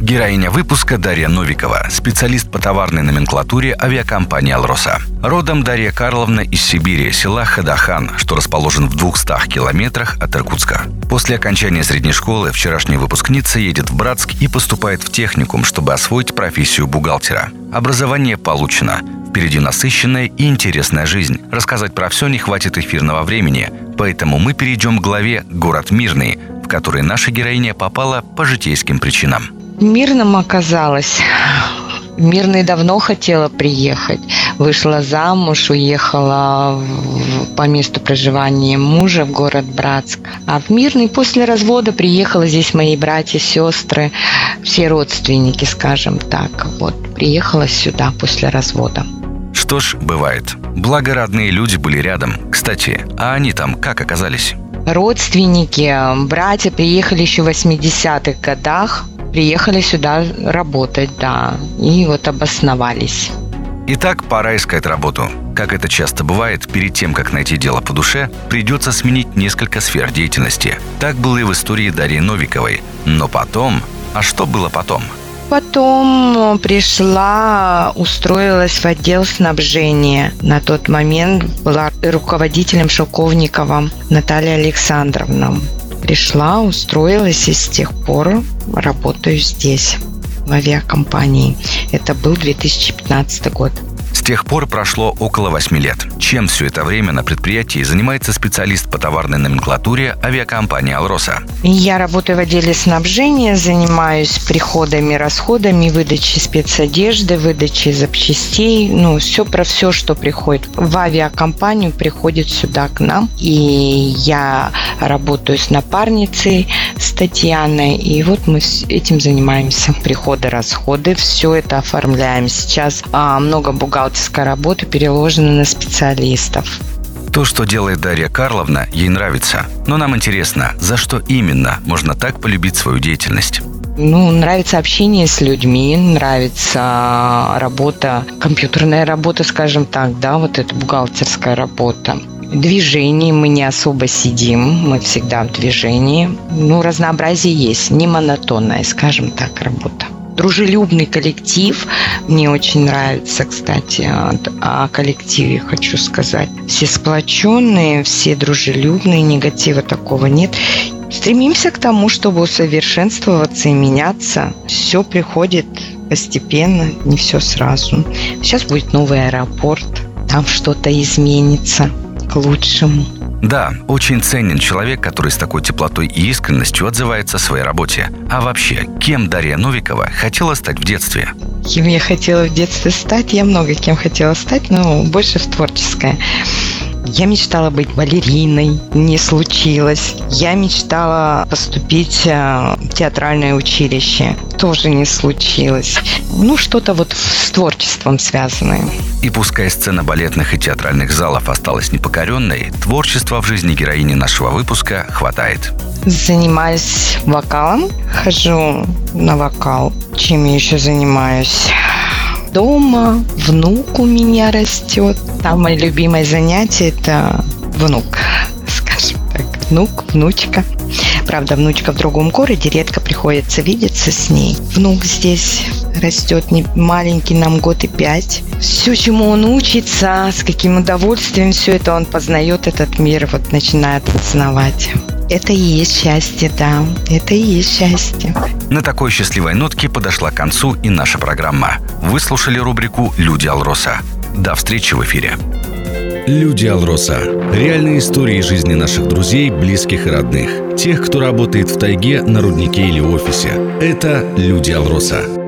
Героиня выпуска Дарья Новикова, специалист по товарной номенклатуре авиакомпании «Алроса». Родом Дарья Карловна из Сибири, села Хадахан, что расположен в 200 километрах от Иркутска. После окончания средней школы вчерашняя выпускница едет в Братск и поступает в техникум, чтобы освоить профессию бухгалтера. Образование получено. Впереди насыщенная и интересная жизнь. Рассказать про все не хватит эфирного времени, поэтому мы перейдем к главе «Город мирный», в который наша героиня попала по житейским причинам. Мирным оказалось. Мирный давно хотела приехать. Вышла замуж, уехала в, по месту проживания мужа в город Братск. А в Мирный после развода приехала здесь мои братья, сестры, все родственники, скажем так. Вот, приехала сюда после развода. Что ж, бывает. Благо родные люди были рядом. Кстати, а они там как оказались? Родственники, братья приехали еще в 80-х годах приехали сюда работать, да, и вот обосновались. Итак, пора искать работу. Как это часто бывает, перед тем, как найти дело по душе, придется сменить несколько сфер деятельности. Так было и в истории Дарьи Новиковой. Но потом... А что было потом? Потом пришла, устроилась в отдел снабжения. На тот момент была руководителем Шелковникова Наталья Александровна. Пришла, устроилась и с тех пор работаю здесь, в авиакомпании. Это был 2015 год. Тех пор прошло около 8 лет. Чем все это время на предприятии занимается специалист по товарной номенклатуре авиакомпании «Алроса»? Я работаю в отделе снабжения, занимаюсь приходами, расходами, выдачей спецодежды, выдачей запчастей. Ну, все про все, что приходит в авиакомпанию, приходит сюда к нам. И я работаю с напарницей, с Татьяной. И вот мы этим занимаемся. Приходы, расходы, все это оформляем. Сейчас а, много бухгалтерской работы переложено на специалистов. То, что делает Дарья Карловна, ей нравится. Но нам интересно, за что именно можно так полюбить свою деятельность? Ну, нравится общение с людьми, нравится работа, компьютерная работа, скажем так, да, вот эта бухгалтерская работа. Движение мы не особо сидим, мы всегда в движении. Ну, разнообразие есть, не монотонная, скажем так, работа дружелюбный коллектив. Мне очень нравится, кстати, о коллективе хочу сказать. Все сплоченные, все дружелюбные, негатива такого нет. Стремимся к тому, чтобы усовершенствоваться и меняться. Все приходит постепенно, не все сразу. Сейчас будет новый аэропорт, там что-то изменится к лучшему. Да, очень ценен человек, который с такой теплотой и искренностью отзывается о своей работе. А вообще, кем Дарья Новикова хотела стать в детстве? Кем я хотела в детстве стать? Я много кем хотела стать, но больше в творческое. Я мечтала быть балериной, не случилось. Я мечтала поступить э, в театральное училище, тоже не случилось. Ну, что-то вот с творчеством связанное. И пускай сцена балетных и театральных залов осталась непокоренной, творчества в жизни героини нашего выпуска хватает. Занимаюсь вокалом, хожу на вокал. Чем я еще занимаюсь? Дома, внук у меня растет. Самое любимое занятие – это внук, скажем так. Внук, внучка. Правда, внучка в другом городе, редко приходится видеться с ней. Внук здесь растет не маленький, нам год и пять. Все, чему он учится, с каким удовольствием все это он познает этот мир, вот начинает познавать. Это и есть счастье, да. Это и есть счастье. На такой счастливой нотке подошла к концу и наша программа. Вы слушали рубрику «Люди Алроса». До встречи в эфире. Люди Алроса. Реальные истории жизни наших друзей, близких и родных. Тех, кто работает в тайге, на руднике или офисе. Это Люди Алроса.